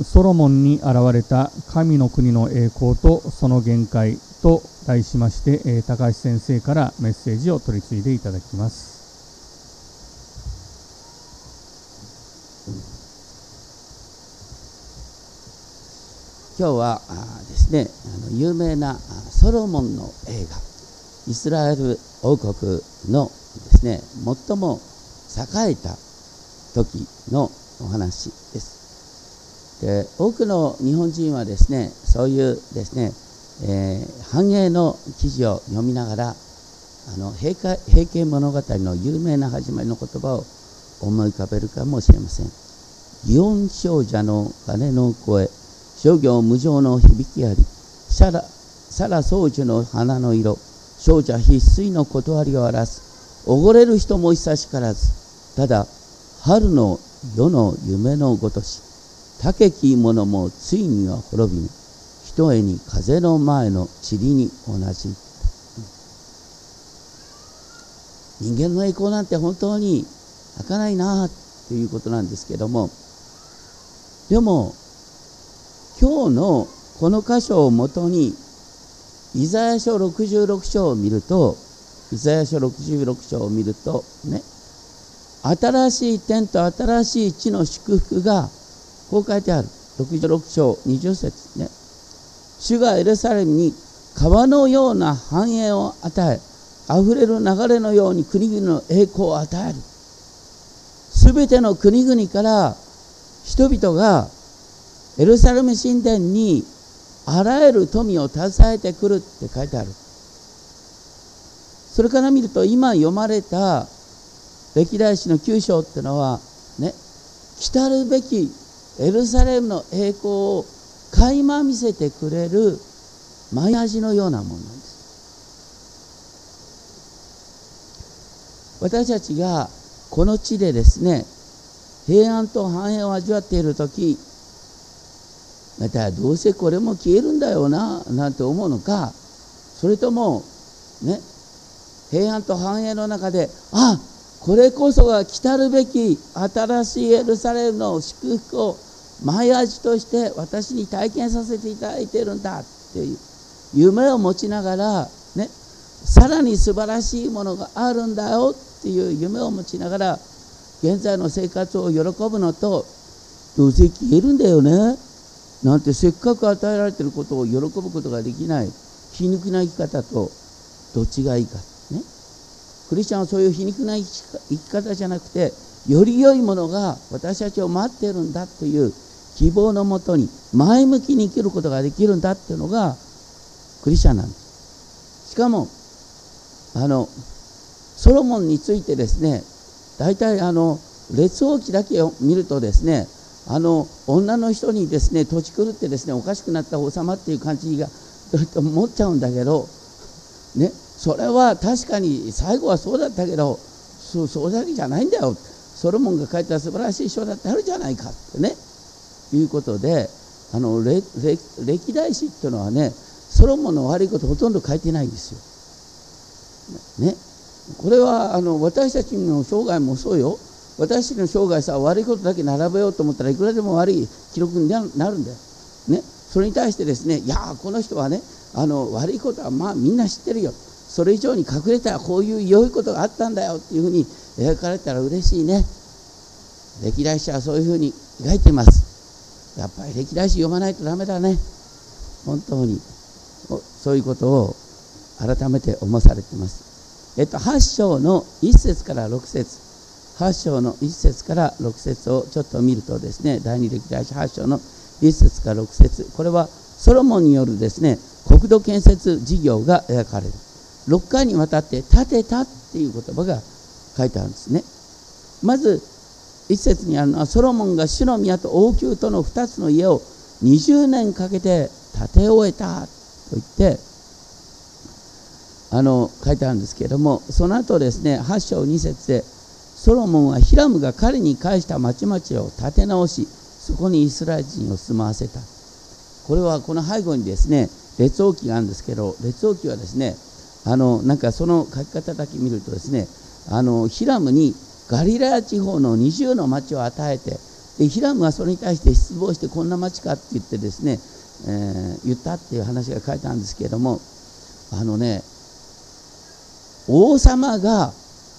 ソロモンに現れた神の国の栄光とその限界と題しまして、え高橋先生からメッセージを取り次いでいただきます。今日はですねあの有名なソロモンの映画イスラエル王国のですね最も栄えた時のお話ですで多くの日本人はですねそういうですね、えー、繁栄の記事を読みながらあの平平家物語の有名な始まりの言葉を思い浮かべるかもしれません。祇園少女の鐘の声諸行無常の響きありさらさら宗樹の花の色少女必須の断りを表すおごれる人も久しからず。ただ春の夜の夢のごとし竹き者もついには滅びぬ。ひとえに風の前の塵に同じ。人間の栄光なんて本当に儚いなということなんですけども。でも今日のこの箇所をもとにイザヤ書66章を見るとイザヤ書66章を見るとね新しい天と新しい地の祝福がこう書いてある。66章20節ね。主がエルサレムに川のような繁栄を与え溢れる流れのように国々の栄光を与える。すべての国々から人々がエルサレム神殿にあらゆる富を携えてくるって書いてある。それから見ると今読まれた歴代史の9章ってのはね来るべきエルサレムの栄光を垣間見せてくれる前味のようなものなんです。私たちがこの地でですね平安と繁栄を味わっている時またどうせこれも消えるんだよななんて思うのかそれともね平安と繁栄の中であこれこそが来たるべき新しいエルサレムの祝福を前味として私に体験させていただいているんだっていう夢を持ちながらねさらに素晴らしいものがあるんだよっていう夢を持ちながら現在の生活を喜ぶのとどうせ消えるんだよね。なんてせっかく与えられてることを喜ぶことができない皮肉な生き方とどっちがいいかクリスチャンはそういう皮肉な生き方じゃなくてより良いものが私たちを待っているんだという希望のもとに前向きに生きることができるんだっていうのがクリスチャンなんです。しかもあのソロモンについてですね大体あの列王記だけを見るとですねあの女の人にですね土地狂ってですねおかしくなった王様っていう感じが思っちゃうんだけど、ね、それは確かに最後はそうだったけどそうそうだけじゃないんだよ。ソロモンが書いた素晴らしい書だってあるじゃないかってね。いうことであの歴代史っていうのはねソロモンの悪いことほとんど書いてないんですよ。ね、これはあの私たちの生涯もそうよ。私たちの生涯さ悪いことだけ並べようと思ったらいくらでも悪い記録になるんだよ、ね、それに対してですねいやこの人はねあの悪いことはまあみんな知ってるよ。それ以上に隠れたらこういう良いことがあったんだよっていうふうに描かれたら嬉しいね。歴代史はそういうふうに描いてます。やっぱり歴代史読まないとダメだね。本当に。そういうことを改めて思わされてます。えっと8章の1節から6節。8章の1節から6節をちょっと見るとですね第二歴代史8章の1節から6節。これはソロモンによるですね国土建設事業が描かれる。6回にわたって建てたっていう言葉が書いてあるんですね。まず1節にあるのはソロモンが主の宮と王宮との2つの家を20年かけて建て終えたと言ってあの書いてあるんですけれどもその後ですね8章2節でソロモンはヒラムが彼に返した町々を建て直しそこにイスラエル人を住まわせた。これはこの背後にですね列王記があるんですけど列王記はですねあのなんかその書き方だけ見るとですねあのヒラムにガリラヤ地方の20の町を与えてでヒラムはそれに対して失望してこんな町かって言ってですね、えー、言ったっていう話が書いてあるんですけれどもあのね王様が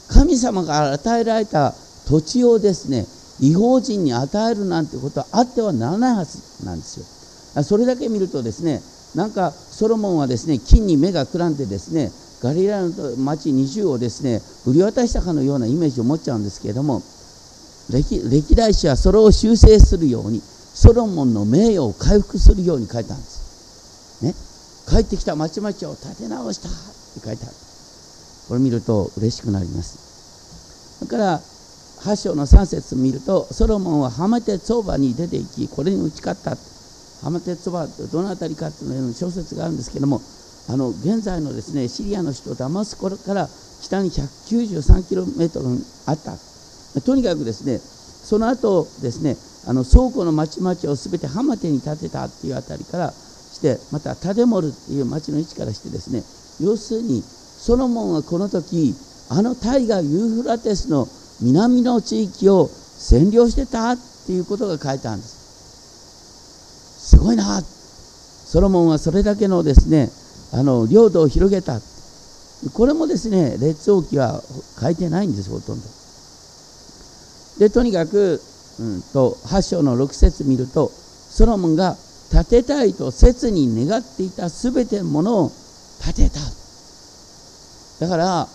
神様が与えられた土地をですね違法人に与えるなんてことはあってはならないはずなんですよ。それだけ見るとですねなんかソロモンはですね金に目がくらんでですねガリラの町20をですね売り渡したかのようなイメージを持っちゃうんですけれども歴歴代史はそれを修正するようにソロモンの名誉を回復するように書いたんです。ね、帰ってきた町々を立て直したって書いてある。これ見ると嬉しくなります。だから8章の3節見るとソロモンはハマテツオバに出て行きこれに打ち勝ったハマテツオバってどの辺りかっていうの小説があるんですけどもあの現在のですねシリアの首都ダマスコから北に 193km あった。とにかくですねその後ですねあの倉庫の町々を全てハマテに建てたっていうあたりからしてまたタデモルっていう町の位置からしてですね要するにソロモンはこの時あの大河ユーフラテスの南の地域を占領してたっていうことが書いてあるんです。すごいな。ソロモンはそれだけのですねあの領土を広げた。これもですね列王記は書いてないんですほとんど。でとにかく、うんと、8章の6節見るとソロモンが建てたいと切に願っていた全てのものを建てた。だから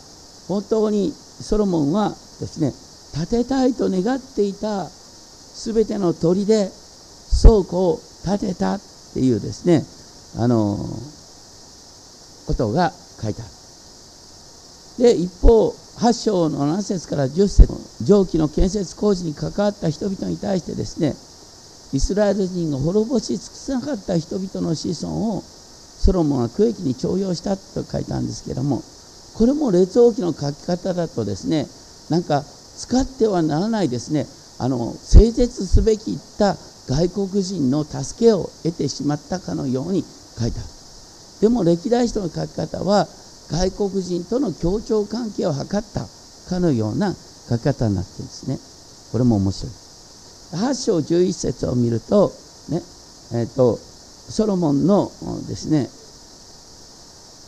本当にソロモンはですね建てたいと願っていた全ての砦倉庫を建てたっていうですねあのことが書いてある。で一方8章の7節から10節蒸気の建設工事に関わった人々に対してですねイスラエル人が滅ぼし尽くせなかった人々の子孫をソロモンは区域に徴用したと書いたんですけれどもこれも列王記の書き方だとですねなんか使ってはならないですねあの整絶すべきった外国人の助けを得てしまったかのように書いてある。でも歴代史の書き方は外国人との協調関係を図ったかのような書き方になってるんですね。これも面白い。8章11節を見るとねえーと、ソロモンのですね、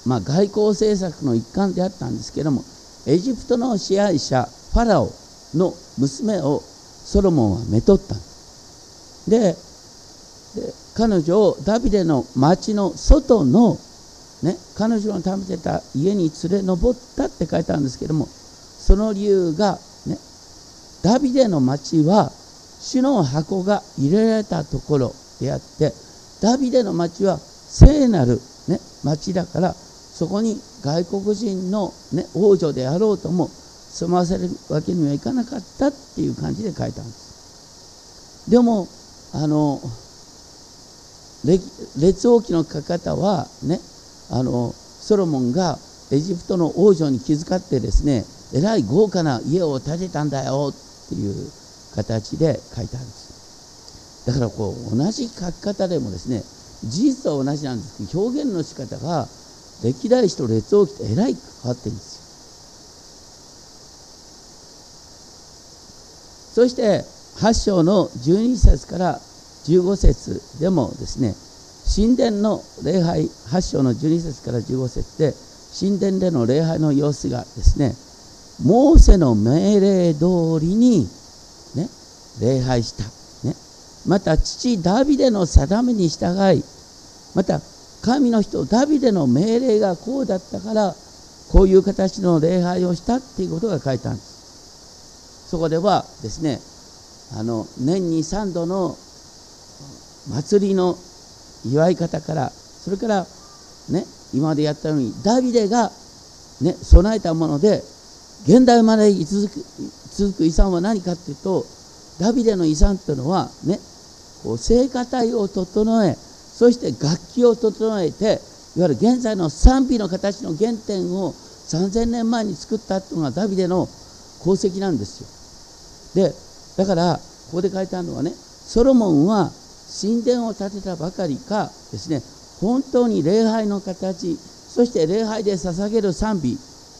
まあ、外交政策の一環であったんですけどもエジプトの支配者ファラオの娘をソロモンはめとった。で彼女をダビデの町の外の、ね、彼女の食べてた家に連れ上ったって書いてあるんですけどもその理由が、ね、ダビデの町は主の箱が入れられたところであってダビデの町は聖なる、ね、町だからそこに外国人の、ね、王女であろうとも住まわせるわけにはいかなかったっていう感じで書いたんです。でもあの列王記の書き方はねあのソロモンがエジプトの王女に気遣ってですねえらい豪華な家を建てたんだよっていう形で書いてあるんです。だからこう同じ書き方でもですね事実は同じなんですけど表現の仕方が歴代史と列王記とえらい変わってるんですよ。そして8章の12節から15節でもですね神殿の礼拝8章の12節から15節で神殿での礼拝の様子がですねモーセの命令通りに、ね、礼拝した、ね、また父ダビデの定めに従いまた神の人ダビデの命令がこうだったからこういう形の礼拝をしたっていうことが書いてあるんです。そこではですねあの年に3度の祭りの祝い方からそれからね今までやったようにダビデがね備えたもので現代まで続く続く遺産は何かっていうとダビデの遺産というのはねこう聖歌隊を整えそして楽器を整えていわゆる現在の賛美の形の原点を3000年前に作ったというのがダビデの功績なんですよ。でだからここで書いてあるのはねソロモンは神殿を建てたばかりかですね。本当に礼拝の形そして礼拝で捧げる賛美、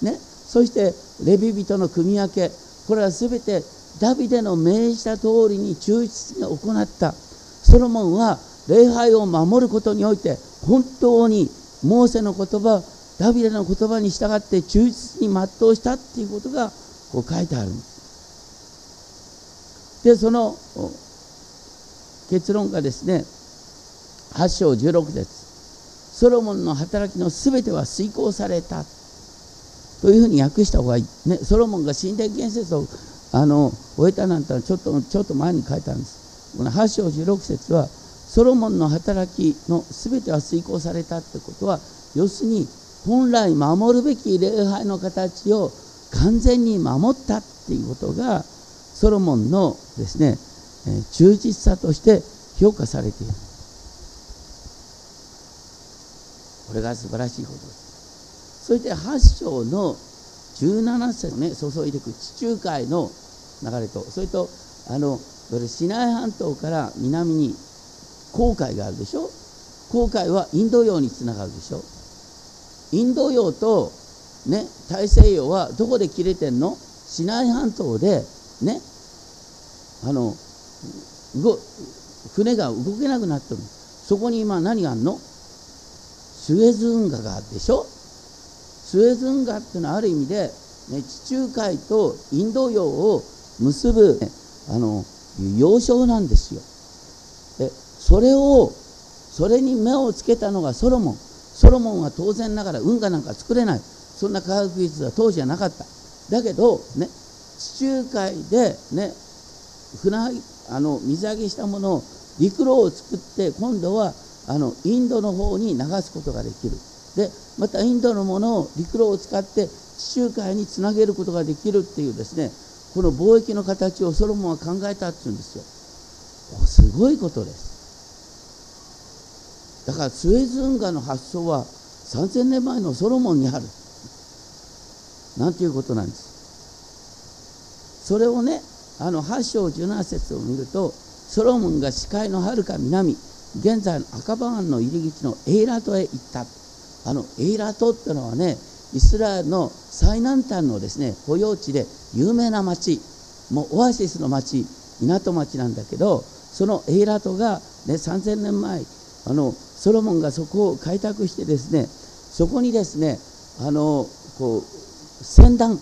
ね、そしてレビ人の組み分けこれは全てダビデの命じた通りに忠実に行った。ソロモンは礼拝を守ることにおいて本当にモーセの言葉ダビデの言葉に従って忠実に全うしたっていうことがこう書いてあるんです。でその結論がですね8章16節。ソロモンの働きのすべては遂行されたというふうに訳した方がいい、ね、ソロモンが神殿建設をあの終えたなんてちょっとちょっと前に書いたんです。この8章16節はソロモンの働きのすべては遂行されたってことは要するに本来守るべき礼拝の形を完全に守ったっていうことがソロモンのですね忠実さとして評価されている。これが素晴らしいことです。そして8章の17節ね注いでいく地中海の流れとそれとあのシナイ半島から南に航海があるでしょ。航海はインド洋につながるでしょ。インド洋と、ね、大西洋はどこで切れてんの？シナイ半島でねあの船が動けなくなってるそこに今何があるの？スエズ運河があるでしょ？スエズ運河っていうのはある意味で、ね、地中海とインド洋を結ぶ、ね、あの要衝なんですよ。でそれをそれに目をつけたのがソロモン。ソロモンは当然ながら運河なんか作れない。そんな科学技術は当時はなかった。だけどね地中海でね船あの水揚げしたものを陸路を作って今度はあのインドの方に流すことができる。でまたインドのものを陸路を使って地中海につなげることができるっていうですねこの貿易の形をソロモンは考えたっていうんですよ。すごいことです。だからスエズ運河の発想は3000年前のソロモンにある。なんていうことなんです。それをねあの8章17節を見るとソロモンが視界のはるか南現在の赤羽湾の入り口のエイラトへ行った。あのエイラトってのはねイスラエルの最南端のですね保養地で有名な町もうオアシスの町港町なんだけどそのエイラトが、ね、3000年前あのソロモンがそこを開拓してですねそこにですねあのこう船団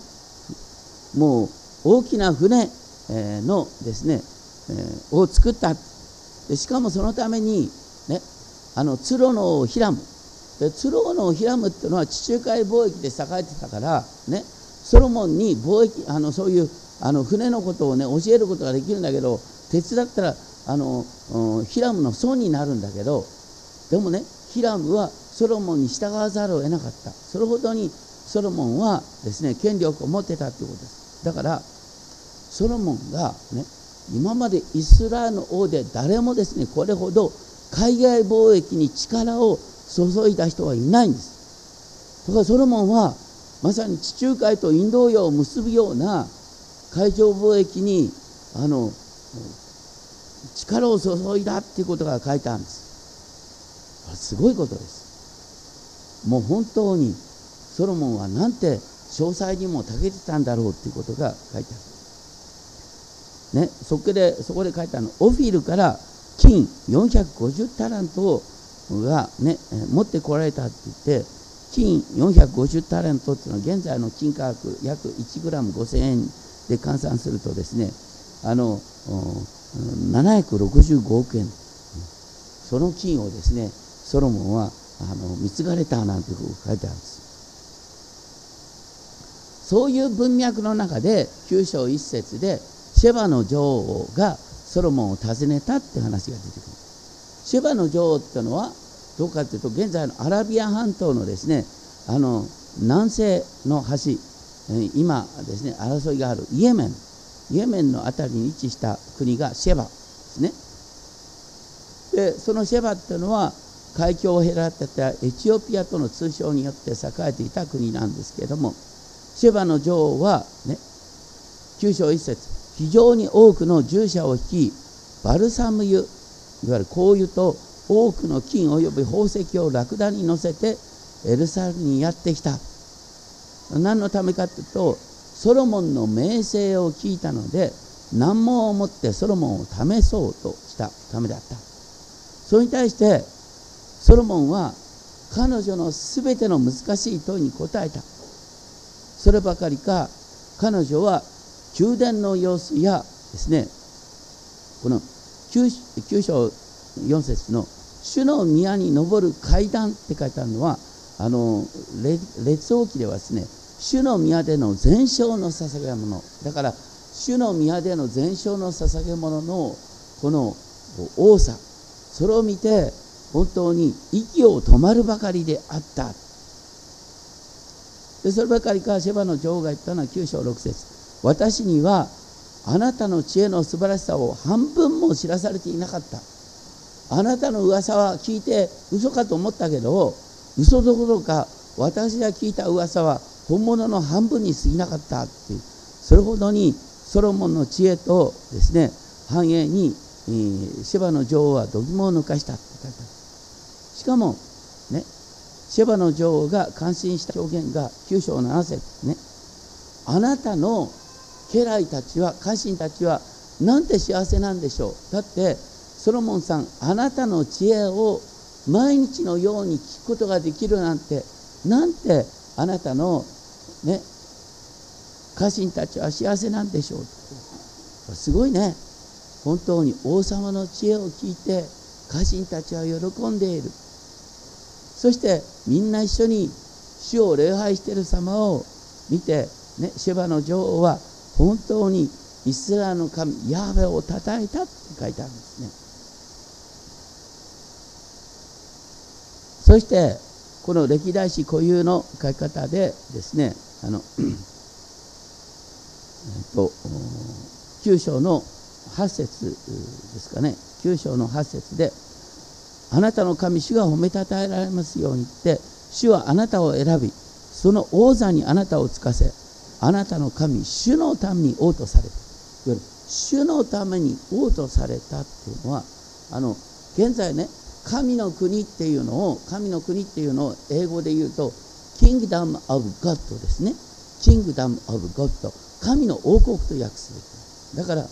もう大きな船のですね、を作った。でしかもそのためにねあのツロのヒラムでツロのヒラムっていうのは地中海貿易で栄えてたからねソロモンに貿易あのそういうあの船のことをね教えることができるんだけど鉄だったらあのヒラムの損になるんだけどでもねヒラムはソロモンに従わざるを得なかった。それほどにソロモンはですね権力を持ってたということです。だからソロモンがね今までイスラエルの王で誰もですねこれほど海外貿易に力を注いだ人はいないんです。だからソロモンはまさに地中海とインド洋を結ぶような海上貿易にあの力を注いだっていうことが書いてあるんです。すごいことです。もう本当にソロモンはなんて詳細にも長けてたんだろうっていうことが書いてある。ねそこでそこで書いてあるのオフィルから金450タラントがね持ってこられたって言って金450タラントっていうのは現在の金価格約1グラム5000円で換算するとですねあの765億円。その金をですねソロモンはあの貢がれたなんていうふうに書いてあるんです。そういう文脈の中で9章1節でシェバの女王がソロモンを訪ねたって話が出てくる。シェバの女王ってのはどうかというと現在のアラビア半島のですねあの南西の端今ですね争いがあるイエメン。イエメンの辺りに位置した国がシェバですね。でそのシェバっていうのは海峡を隔てたエチオピアとの通称によって栄えていた国なんですけれどもシェバの女王はね9章1節非常に多くの従者を率いバルサム油いわゆる香油と多くの金及び宝石をラクダに乗せてエルサレムにやってきた。何のためかというとソロモンの名声を聞いたので難問を持ってソロモンを試そうとしたためであった。それに対してソロモンは彼女のすべての難しい問いに答えた。そればかりか彼女は宮殿の様子やですねこの 9, 章4節の主の宮に登る階段って書いてあるのはあの列王記ではですね主の宮での全焼の捧げ物。だから主の宮での全焼の捧げ物のこの多さ。それを見て本当に息を止まるばかりであった。でそればかりかシェバの女王が言ったのは9章6節。私にはあなたの知恵の素晴らしさを半分も知らされていなかった。あなたの噂は聞いて嘘かと思ったけど嘘どころか私が聞いた噂は本物の半分に過ぎなかったって。いうそれほどにソロモンの知恵とですね繁栄に、えー、シェバの女王は度肝を抜かしたって書いてあるしかもねシェバの女王が感心した表現が9章7節ね。あなたの家来たちは家臣たちはなんて幸せなんでしょう。だってソロモンさんあなたの知恵を毎日のように聞くことができるなんてなんてあなたのね家臣たちは幸せなんでしょう。すごいね。本当に王様の知恵を聞いて家臣たちは喜んでいる。そしてみんな一緒に主を礼拝している様を見て、ね、シェバの女王は本当にイスラエルの神ヤーベをたたえたって書いてあるんですね。そしてこの歴代史固有の書き方でですねあの、えっと、9章の8節ですかね。9章の8節であなたの神主が褒めたたえられますようにって主はあなたを選びその王座にあなたをつかせあなたの神主のために王とされた主のために王とされたっていうのはあの現在ね神の国っていうのを神の国っていうのを英語で言うと Kingdom of God ですね。Kingdom of God 神の王国と訳すべき。だから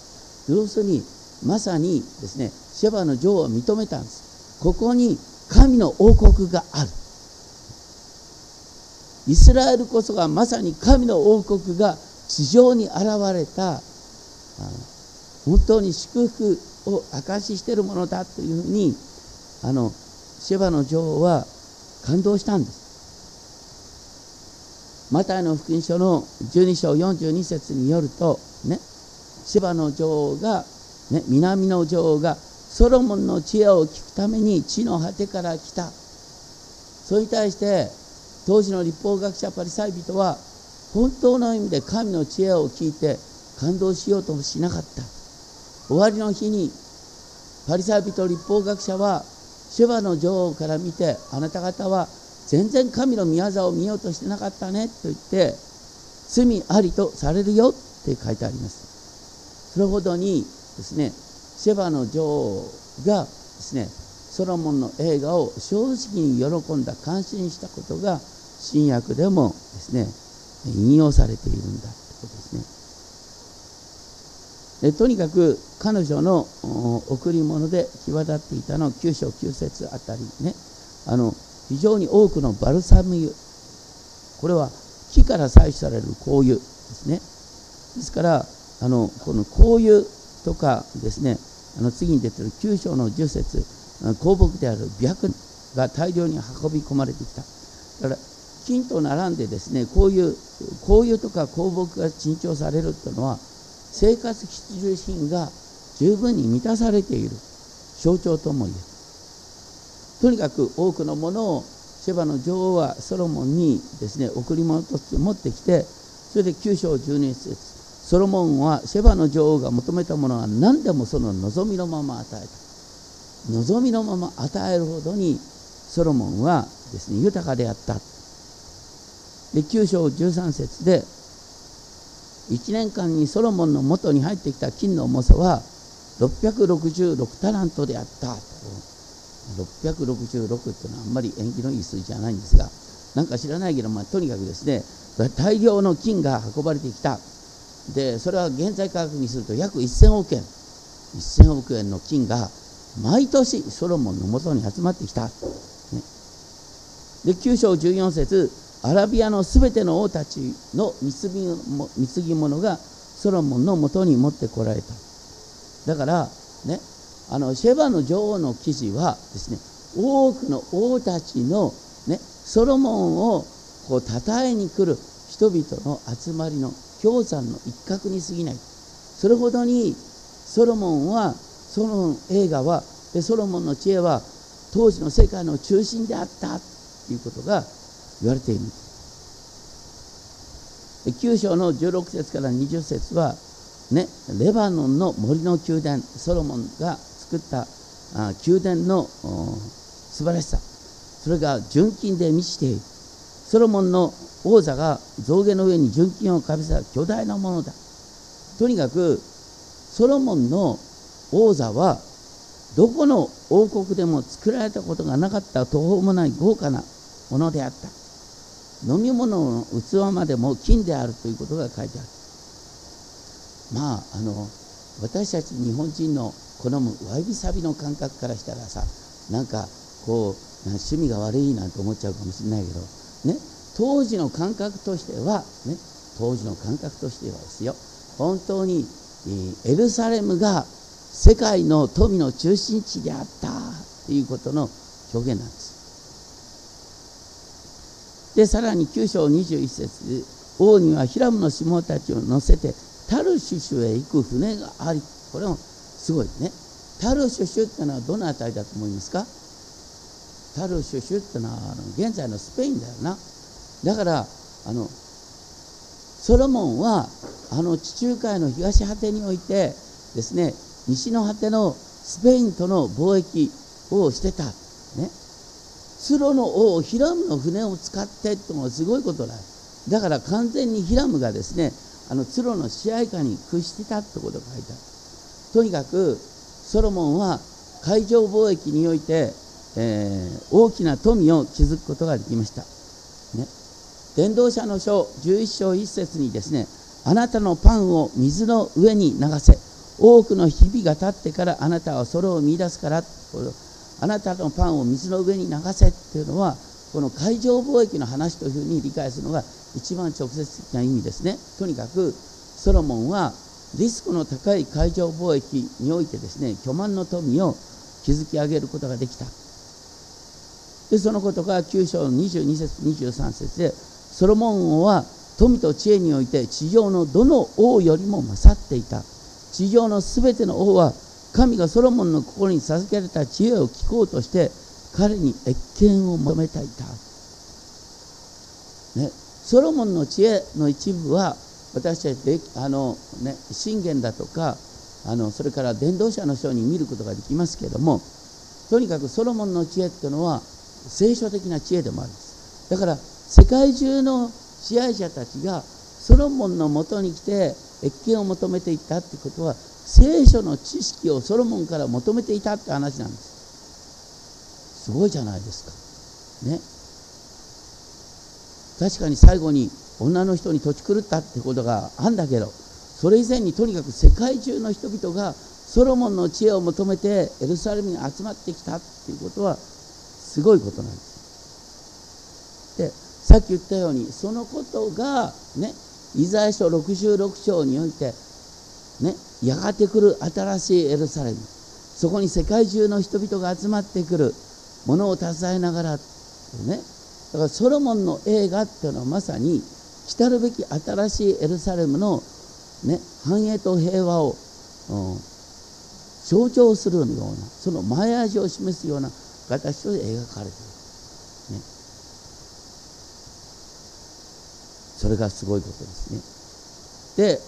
要するにまさにですねシェバの女王を認めたんです。ここに神の王国がある。イスラエルこそがまさに神の王国が地上に現れた本当に祝福を証ししているものだというふうにあのシェバの女王は感動したんです。マタイの福音書の12章42節によるとねシェバの女王が、ね、南の女王がソロモンの知恵を聞くために地の果てから来た。それに対して当時の立法学者パリサイ人は本当の意味で神の知恵を聞いて感動しようともしなかった。終わりの日にパリサイ人立法学者はシェバの女王から見てあなた方は全然神の御業を見ようとしてなかったねと言って罪ありとされるよって書いてあります。それほどにですねシェバの女王がですねソロモンの映画を正直に喜んだ感心したことが新約でもですね引用されているんだということですね。でとにかく彼女の贈り物で際立っていたのは9章9節あたりね。あの非常に多くのバルサム油これは木から採取される香油ですね。ですからあのこの香油とかですねあの次に出てる9章の10節香木である白が大量に運び込まれてきた。だから金と並んでですねこういう香油とか香木が珍重されるというのは生活必需品が十分に満たされている。象徴とも言える。とにかく多くのものをシェバの女王はソロモンにですね贈り物として持ってきてそれで9章12節ソロモンはシェバの女王が求めたものは何でもその望みのまま与えた。望みのまま与えるほどにソロモンはですね豊かであった。で9章13節で1年間にソロモンの元に入ってきた金の重さは666タラントであった。666っていうのはあんまり縁起のいい数字じゃないんですがなんか知らないけど、まあ、とにかくですね大量の金が運ばれてきた。でそれは現在価格にすると約1000億円。1000億円の金が毎年ソロモンのもとに集まってきた、ね、で9章14節アラビアのすべての王たちの貢ぎ物がソロモンのもとに持ってこられた。だからねあのシェバの女王の記事はですね多くの王たちの、ね、ソロモンをこう称えに来る人々の集まりの氷山の一角に過ぎない。それほどにソロモンはソロモン映画はソロモンの知恵は当時の世界の中心であったということが言われている。9章の16節から20節は、ね、レバノンの森の宮殿ソロモンが作ったあ宮殿の素晴らしさ。それが純金で満ちている。ソロモンの王座が象牙の上に純金をかぶせた巨大なものだ。とにかくソロモンの王座はどこの王国でも作られたことがなかった途方もない豪華なものであった。飲み物の器までも金であるということが書いてある。まああの私たち日本人の好むわびさびの感覚からしたらさなんかこう趣味が悪いなんて思っちゃうかもしれないけどね当時の感覚としてはね当時の感覚としてはですよ本当にエルサレムが世界の富の中心地であったということの表現なんです。でさらに9章21節王にはヒラムの下たちを乗せてタルシュシュへ行く船がありこれもすごいね。タルシュシュってのはどの辺りだと思いますか？タルシュシュってのはあの現在のスペインだよな。だからあのソロモンはあの地中海の東果てにおいてですね西の果てのスペインとの貿易をしてた。ね。ツロの王ヒラムの船を使ってってのはすごいことだだから完全にヒラムがですねあのツロの支配下に屈してたってことが書いてある。とにかくソロモンは海上貿易において、えー、大きな富を築くことができました、ね、伝道者の書11章1節にですねあなたのパンを水の上に流せ。多くの日々が経ってからあなたはそれを見出すからあなたのパンを水の上に流せっていうのはこの海上貿易の話というふうに理解するのが一番直接的な意味ですね。とにかくソロモンはリスクの高い海上貿易においてですね巨万の富を築き上げることができた。でそのことが9章の22節23節でソロモン王は富と知恵において地上のどの王よりも勝っていた。地上のすべての王は神がソロモンの心に授けられた知恵を聞こうとして彼に謁見を求めていた、ね、ソロモンの知恵の一部は私たちあの、ね、信玄だとかあのそれから伝道者の書に見ることができますけどもとにかくソロモンの知恵っていうのは聖書的な知恵でもあるんです。だから世界中の支配者たちがソロモンのもとに来て謁見を求めていったってことは聖書の知識をソロモンから求めていたって話なんです。すごいじゃないですか。ね。確かに最後に女の人に土地狂ったってことがあんだけどそれ以前にとにかく世界中の人々がソロモンの知恵を求めてエルサレムに集まってきたっていうことはすごいことなんです。でさっき言ったようにそのことがねイザヤ書66章においてねやがて来る新しいエルサレム。そこに世界中の人々が集まってくる。ものを携えながら。ね。だからソロモンの映画っていうのはまさに来るべき新しいエルサレムの、ね、繁栄と平和を、うん、象徴するようなその前味を示すような形で描かれている、それがすごいことですね。で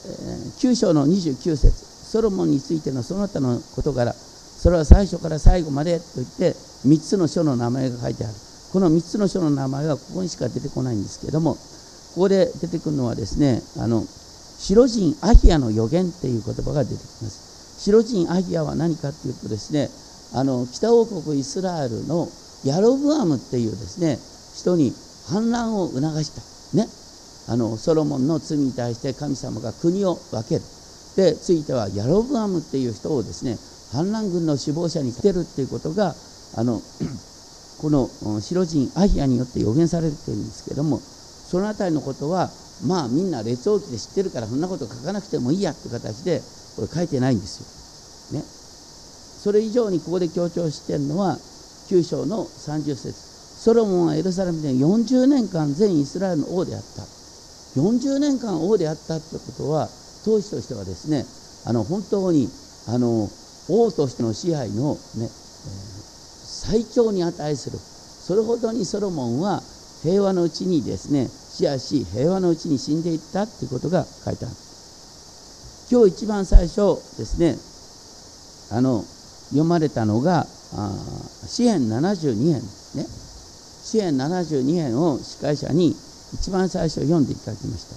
9章の29節ソロモンについてのその他のことからそれは最初から最後までと言って3つの書の名前が書いてある。この3つの書の名前はここにしか出てこないんですけどもここで出てくるのはですねあの白人アヒアの予言っていう言葉が出てきます。白人アヒアは何かっていうとですねあの北王国イスラエルのヤロブアムっていうですね人に反乱を促した。ね。あのソロモンの罪に対して神様が国を分ける。でついてはヤロブアムっていう人をですね反乱軍の首謀者にしてるっていうことがあの この白人アヒアによって予言されてるんですけどもその辺りのことはまあみんな列王記で知ってるからそんなこと書かなくてもいいやって形でこれ書いてないんですよ。ね、それ以上にここで強調しているのは9章の30節。ソロモンはエルサレムで40年間全イスラエルの王であった。40年間王であったってことは当時としてはですねあの本当にあの王としての支配のね、最長に値する。それほどにソロモンは平和のうちにですね死やし平和のうちに死んでいったっていうことが書いてある。今日一番最初ですねあの読まれたのが詩篇72編ね。詩篇72編を司会者に一番最初読んでいただきました。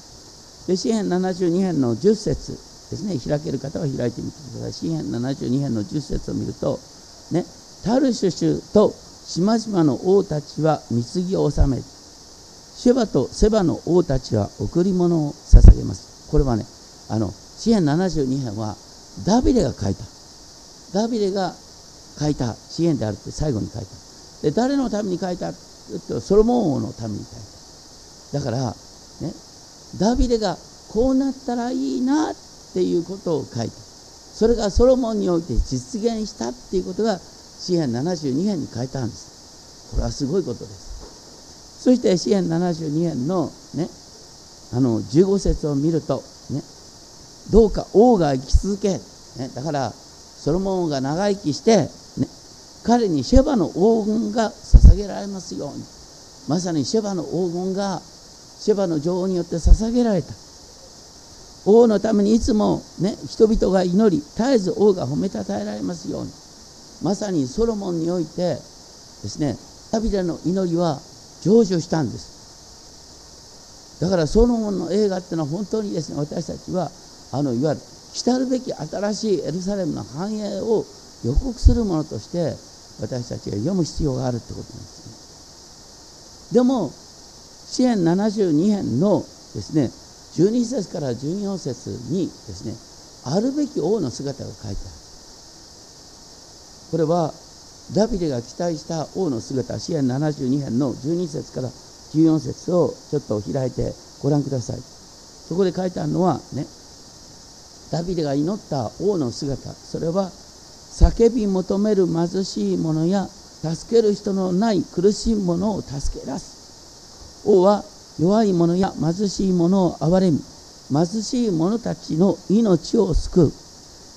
で詩篇72編の10節ですね。開ける方は開いてみてください。詩篇72編の10節を見るとねタルシュシュと島々の王たちは貢ぎを納めシェバとセバの王たちは贈り物を捧げます。これはねあの詩篇72編はダビデが書いた。ダビデが書いた詩篇であるって最後に書いた。で誰のために書いたとソロモン王のために書いた。だからねダビデがこうなったらいいなっていうことを書いてそれがソロモンにおいて実現したっていうことが詩篇72編に書いてあるんです。これはすごいことです。そして詩篇72編のねあの15節を見るとねどうか王が生き続け、ね、だからソロモンが長生きして、ね、彼にシェバの黄金が捧げられますように。まさにシェバの黄金がシェバの女王によって捧げられた。王のためにいつも、ね、人々が祈り絶えず王が褒めたたえられますように。まさにソロモンにおいてですねダビデの祈りは成就したんです。だからソロモンの映画っていうのは本当にですね私たちはあのいわゆる来るべき新しいエルサレムの繁栄を予告するものとして私たちが読む必要があるってことなんですね。でも支援72編のですね12節から14節にですねあるべき王の姿が書いてある。これはダビデが期待した王の姿支援72編の12節から14節をちょっと開いてご覧ください。そこで書いてあるのはねダビデが祈った王の姿。それは叫び求める貧しい者や助ける人のない苦しい者を助け出す。王は弱い者や貧しい者を憐れみ貧しい者たちの命を救う。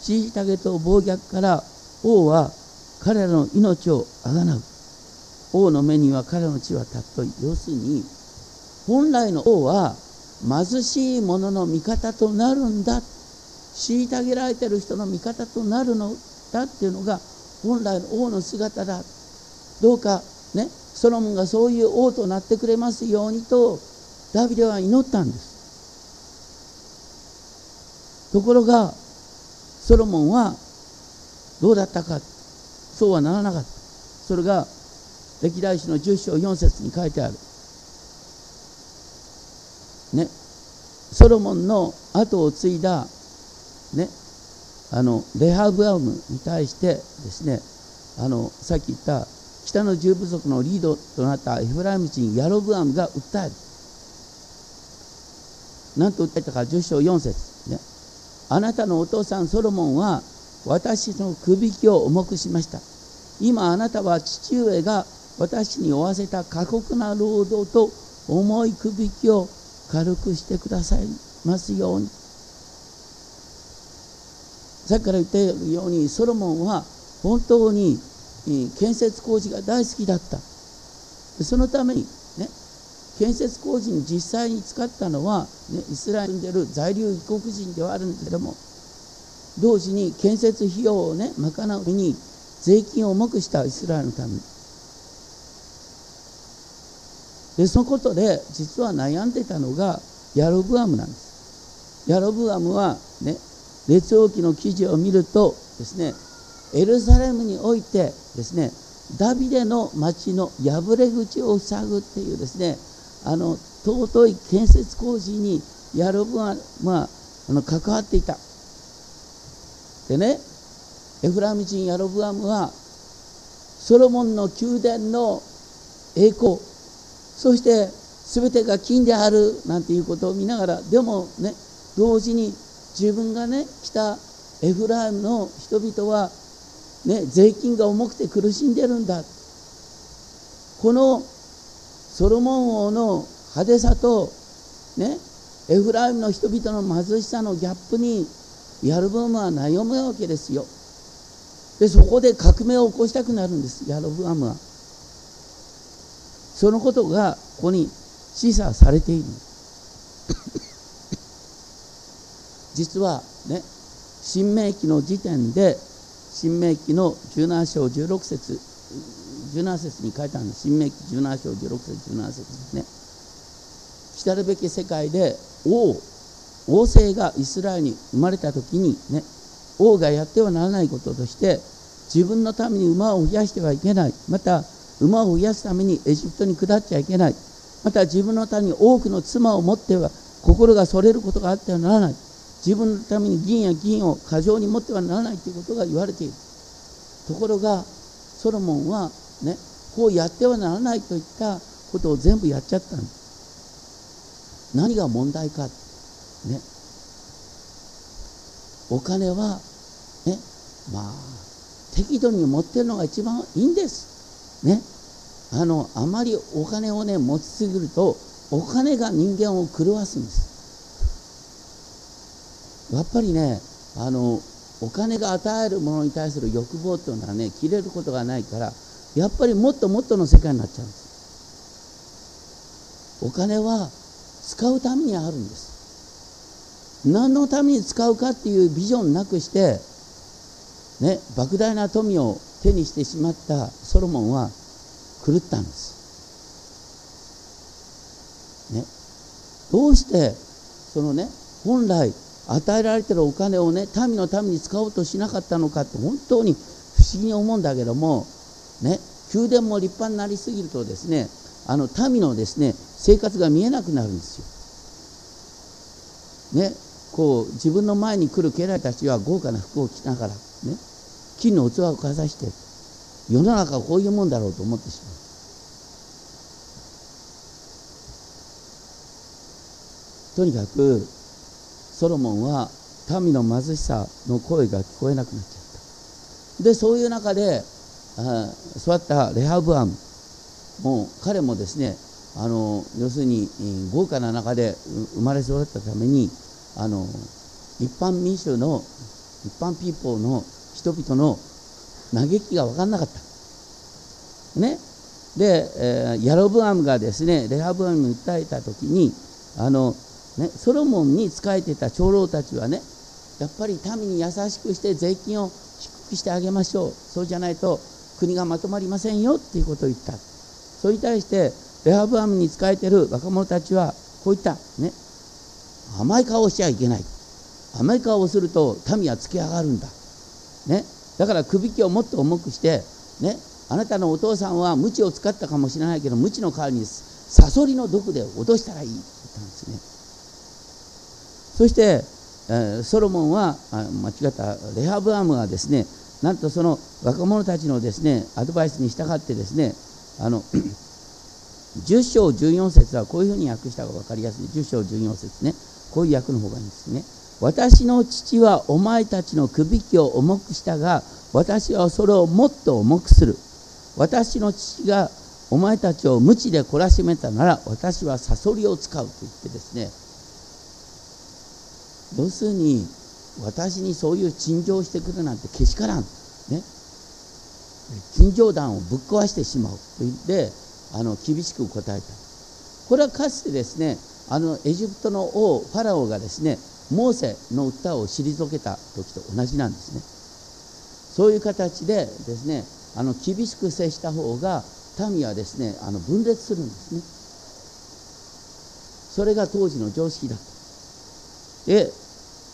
虐げと暴虐から王は彼らの命をあがなう。王の目には彼の血は尊い。要するに本来の王は貧しい者の味方となるんだ。虐げられてる人の味方となるのだっていうのが本来の王の姿だ。どうかねソロモンがそういう王となってくれますようにとダビデは祈ったんです。ところがソロモンはどうだったかそうはならなかった。それが歴代史の10章4節に書いてある。ね。ソロモンの後を継いだね。あのレハブアムに対してですねあのさっき言った北の十部族のリードとなったエフライム人ヤロブアムが訴える。何と訴えたか10章4節ね。あなたのお父さんソロモンは私のくびきを重くしました。今あなたは父上が私に負わせた過酷な労働と重いくびきを軽くしてくださいますように。さっきから言ったようにソロモンは本当に建設工事が大好きだった。そのためにね建設工事に実際に使ったのは、ね、イスラエルに出る在留異国人ではあるんだけども同時に建設費用をね賄うために税金を重くしたイスラエルのため。にでそのことで実は悩んでたのがヤロブアムなんです。ヤロブアムはね列王記の記事を見るとですねエルサレムにおいてですねダビデの町の破れ口を塞ぐっていうですねあの尊い建設工事にヤロブアまあ、あの関わっていた。でねエフラム人ヤロブアムはソロモンの宮殿の栄光そして全てが金であるなんていうことを見ながらでもね同時に自分がね来たエフライムの人々は、ね、税金が重くて苦しんでるんだ。このソロモン王の派手さと、ね、エフライムの人々の貧しさのギャップにヤルブアムは悩むわけですよ。でそこで革命を起こしたくなるんですヤロブアムは。そのことがここに示唆されている。実はね新明記の時点で新明記の17章16節17節に書いてあるんです新明記17章16節17節ですね。来たるべき世界で王王政がイスラエルに生まれた時にね王がやってはならないこととして自分のために馬を増やしてはいけない。また馬を増やすためにエジプトに下っちゃいけない。また自分のために多くの妻を持っては心がそれることがあってはならない。自分のために銀や銀を過剰に持ってはならないということが言われている。ところがソロモンはねこうやってはならないといったことを全部やっちゃったんです何が問題か。ね。お金はねまあ適度に持ってるのが一番いいんです。ね。あのあまりお金をね持ちすぎるとお金が人間を狂わすんです。やっぱりねあのお金が与えるものに対する欲望というのはね切れることがないからやっぱりもっともっとの世界になっちゃうんです。お金は使うためにあるんです。何のために使うかっていうビジョンなくしてね莫大な富を手にしてしまったソロモンは狂ったんです。ね。どうしてそのね本来与えられてるお金をね民のために使おうとしなかったのかって本当に不思議に思うんだけどもね宮殿も立派になりすぎるとですねあの民のですね生活が見えなくなるんですよ。ねこう自分の前に来る家来たちは豪華な服を着ながらね金の器をかざして世の中はこういうもんだろうと思ってしまう。とにかくソロモンは民の貧しさの声が聞こえなくなっちゃった。でそういう中であ育ったレハブアムもう彼もですねあの要するに豪華な中で生まれ育ったためにあの一般民衆の一般ピーポーの人々の嘆きが分かんなかった。ね。で、えー、ヤロブアムがですねレハブアムに訴えた時にあのね、ソロモンに仕えてた長老たちはねやっぱり民に優しくして税金を低くしてあげましょう。そうじゃないと国がまとまりませんよ。っていうことを言った。それに対してレハブアムに仕えてる若者たちはこう言った。ね。甘い顔をしちゃいけない。甘い顔をすると民はつけ上がるんだ、ね、だから首輝をもっと重くしてね。あなたのお父さんは鞭を使ったかもしれないけど鞭の代わりにサソリの毒で脅したらいい。って言ったんですね。そして、えソロモンは間違ったレハブアムはですねなんとその若者たちのですねアドバイスに従ってですねあの 10章14節はこういうふうに訳した方が分かりやすい。10章14節ね。こういう訳の方がいいんですね。私の父はお前たちの首輝を重くしたが私はそれをもっと重くする。私の父がお前たちを無知で懲らしめたなら私はサソリを使うと言ってですね要するに私にそういう陳情してくるなんてけしからん、ね、陳情団をぶっ壊してしまうと言ってあの厳しく答えた。これはかつてですねあのエジプトの王ファラオがですねモーセの歌を退けた時と同じなんですね。そういう形でですねあの厳しく接した方が民はですねあの分裂するんですね。それが当時の常識だったで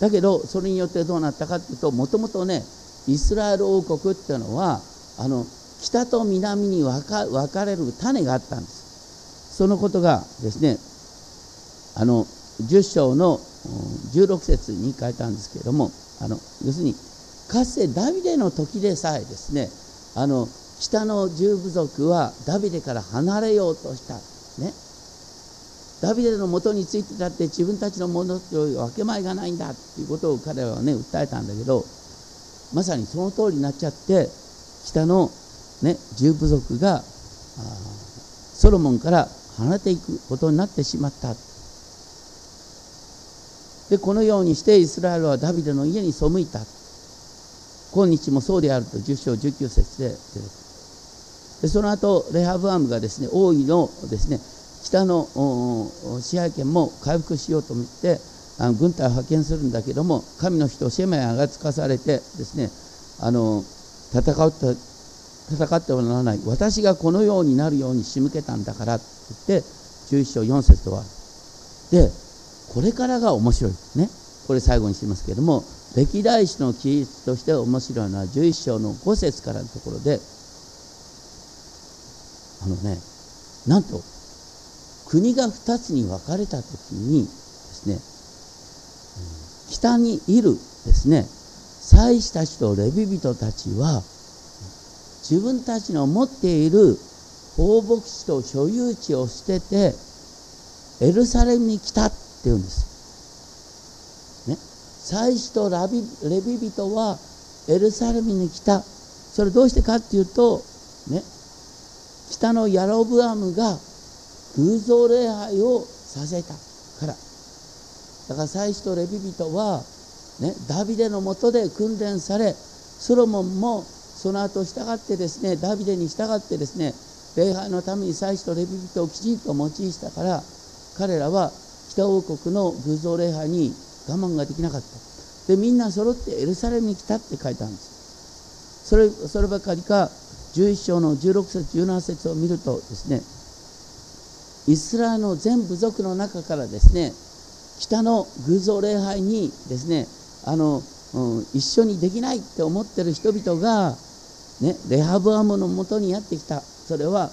だけどそれによってどうなったかっていうともともとねイスラエル王国っていうのはあの北と南に分かれる種があったんです。そのことがですねあの10章の16節に書いたんですけれどもあの要するにかつてダビデの時でさえですねあの北の十部族はダビデから離れようとした。ね。ダビデのもとについてたって自分たちのものという分け前がないんだっていうことを彼らはね訴えたんだけどまさにその通りになっちゃって北の、ね、十部族がソロモンから離れていくことになってしまった。でこのようにしてイスラエルはダビデの家に背いた。今日もそうであると10章19節ででその後レハブアムがですね王位のですね北の支配権も回復しようと思ってあの軍隊を派遣するんだけども神の人シェマヤがつかされてですねあの戦って戦ってはならない。私がこのようになるように仕向けたんだからって言って11章4節とは。でこれからが面白いね。これ最後にしますけれども歴代史の記述として面白いのは11章の5節からのところであのねなんと国が2つに分かれた時にですね北にいるですね祭司たちとレビ人たちは自分たちの持っている放牧地と所有地を捨ててエルサレムに来たって言うんです。ね、祭司とラビレビ人はエルサレムに来た。それどうしてかっていうと、ね、北のヤロブアムが偶像礼拝をさせたから。だから祭司とレビ人は、ね、ダビデのもとで訓練されソロモンもその後従ってですねダビデに従ってですね礼拝のために祭司とレビ人をきちんと用いしたから彼らは北王国の偶像礼拝に我慢ができなかった。でみんな揃ってエルサレムに来たって書いてあるんです。それそればかりか11章の16節17節を見るとですねイスラエルの全部族の中からですね北の偶像礼拝にですねあの、うん、一緒にできないって思ってる人々が、ね、レハブアムのもとにやってきた。それは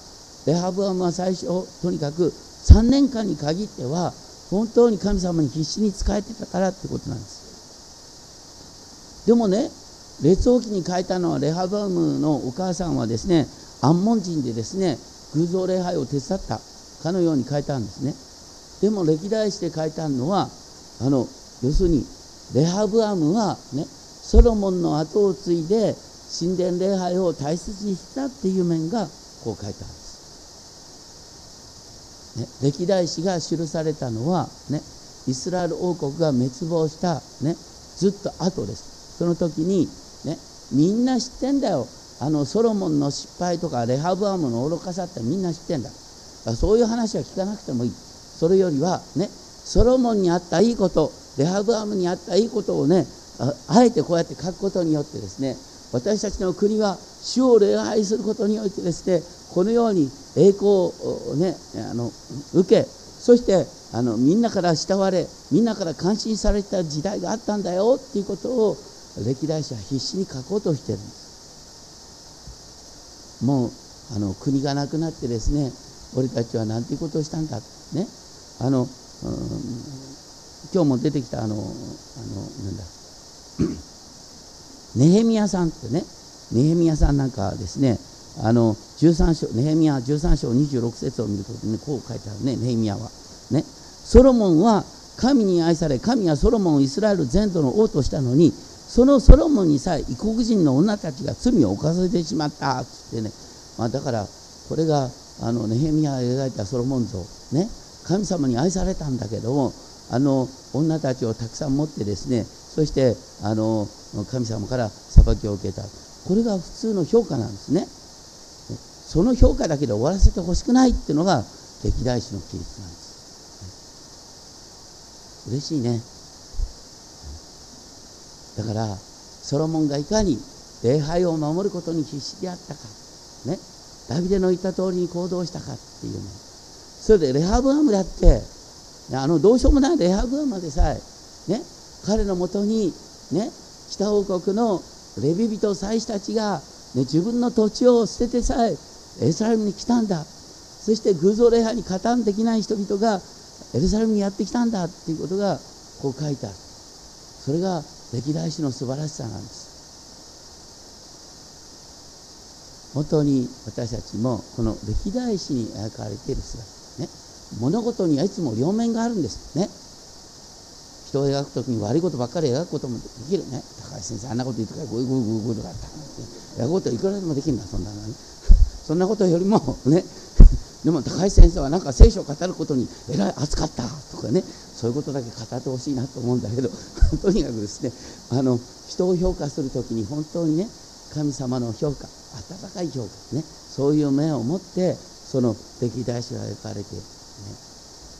レハブアムは最初とにかく3年間に限っては本当に神様に必死に仕えてたからってことなんです。でもね列王記に書いたのはレハブアムのお母さんはですね安門人でですね偶像礼拝を手伝った。かのように書いてあるんですね。でも歴代史で書いてあるのはあの要するにレハブアムはねソロモンの後を継いで神殿礼拝を大切にしたっていう面がこう書いてあるんです、ね、歴代史が記されたのはねイスラエル王国が滅亡した、ね、ずっと後です。その時にねみんな知ってんだよ。あのソロモンの失敗とかレハブアムの愚かさってみんな知ってんだ。そういう話は聞かなくてもいい。それよりはねソロモンにあったいいことレハブアムにあったいいことをねあえてこうやって書くことによってですね私たちの国は主を礼拝することにおいてですねこのように栄光をねあの受けそしてあのみんなから慕われみんなから感心された時代があったんだよっていうことを歴代史は必死に書こうとしてるんです。もうあの国がなくなってですね俺たちは何ていうことをしたんだ。ね。あの、うん、今日も出てきたあのあのなんだ。ネヘミヤさんってね。ネヘミヤさんなんかですね。あの13章ネヘミヤ13章26節を見ると、ね、こう書いてあるねネヘミヤは。ね。ソロモンは神に愛され神はソロモンをイスラエル全土の王としたのにそのソロモンにさえ異国人の女たちが罪を犯されてしまった。っつってね、まあ、だからこれがあのネヘミヤが描いたソロモン像ね神様に愛されたんだけどもあの女たちをたくさん持ってですねそしてあの神様から裁きを受けた。これが普通の評価なんですね。その評価だけで終わらせてほしくないっていうのが歴代史の記述なんです。嬉しいね。だからソロモンがいかに礼拝を守ることに必死であったかね。ダビデの言った通りに行動したかっていうのそれでレハブアムだってあのどうしようもないレハブアムでさえ、ね、彼のもとに、ね、北王国のレビ人祭司たちが、ね、自分の土地を捨ててさえエスラエルに来たんだ。そして偶像礼拝に加担できない人々がエルサレムにやってきたんだっていうことがこう書いてある。それが歴代史の素晴らしさなんです。本当に私たちもこの歴代史に描かれている姿ね。物事にはいつも両面があるんですね。人を描く時に悪いことばっかり描くこともできるね。高橋先生あんなこと言ってからグーグーグーグーとかあった描くこといくらでもできるんだそんなのね。そんなことよりもね。でも高橋先生はなんか聖書を語ることにえらい熱かったとかね。そういうことだけ語ってほしいなと思うんだけど とにかくですねあの人を評価する時に本当にね神様の評価温かい評価ね。そういう目を持ってその歴代史が描かれて、ね、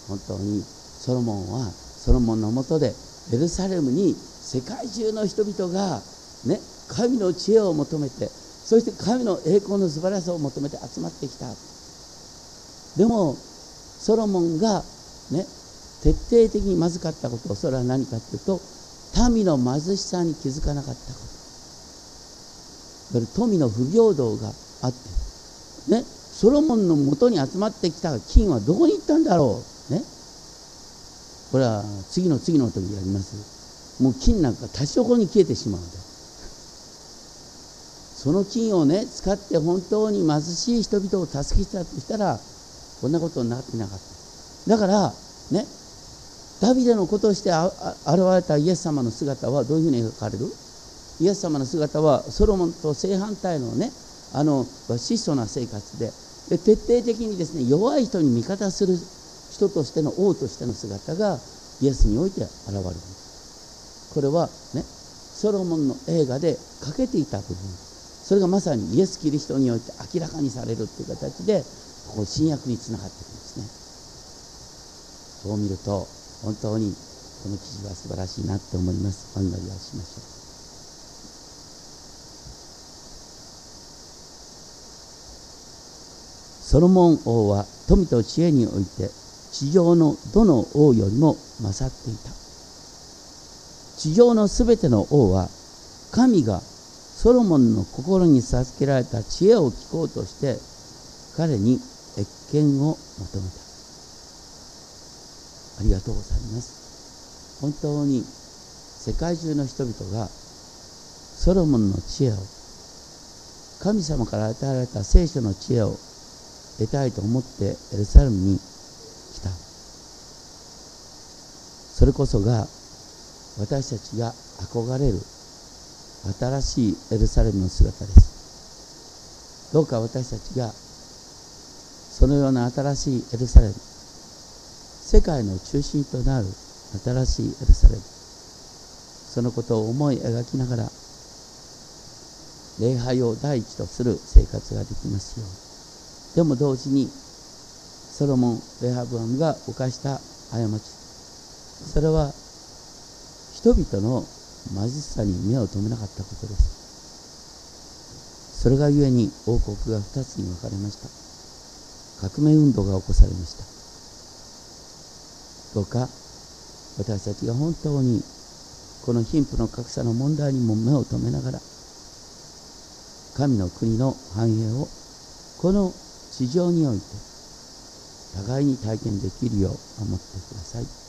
本当にソロモンはソロモンのもとでエルサレムに世界中の人々が、ね、神の知恵を求めてそして神の栄光の素晴らしさを求めて集まってきた。でもソロモンがね徹底的にまずかったことそれは何かというと民の貧しさに気づかなかったこと。富の不平等があってねソロモンのもとに集まってきた金はどこに行ったんだろうね。これは次の次の時やります。もう金なんか立ちこに消えてしまうんだその金をね使って本当に貧しい人々を助けたとしたらこんなことになってなかった。だからねダビデの子として現れたイエス様の姿はどういうふうに描かれる？イエス様の姿はソロモンと正反対のねあの質素な生活でで徹底的にですね弱い人に味方する人としての王としての姿がイエスにおいて現れる。これはねソロモンの映画で欠けていた部分。それがまさにイエス・キリストにおいて明らかにされるという形でここ新約につながっていくんですね。そう見ると本当にこの記事は素晴らしいなと思います。お祈りをしましょう。ソロモン王は富と知恵において地上のどの王よりも勝っていた。地上のすべての王は神がソロモンの心に授けられた知恵を聞こうとして彼に謁見を求めた。ありがとうございます。本当に世界中の人々がソロモンの知恵を神様から与えられた聖書の知恵を得たいと思ってエルサレムに来た。それこそが私たちが憧れる新しいエルサレムの姿です。どうか私たちがそのような新しいエルサレム世界の中心となる新しいエルサレムそのことを思い描きながら礼拝を第一とする生活ができますように。でも同時にソロモン・レハブアムが犯した過ち。それは人々の貧しさに目を留めなかったことです。それがゆえに王国が2つに分かれました。革命運動が起こされました。どうか私たちが本当にこの貧富の格差の問題にも目を留めながら神の国の繁栄をこの地上において互いに体験できるよう思ってください。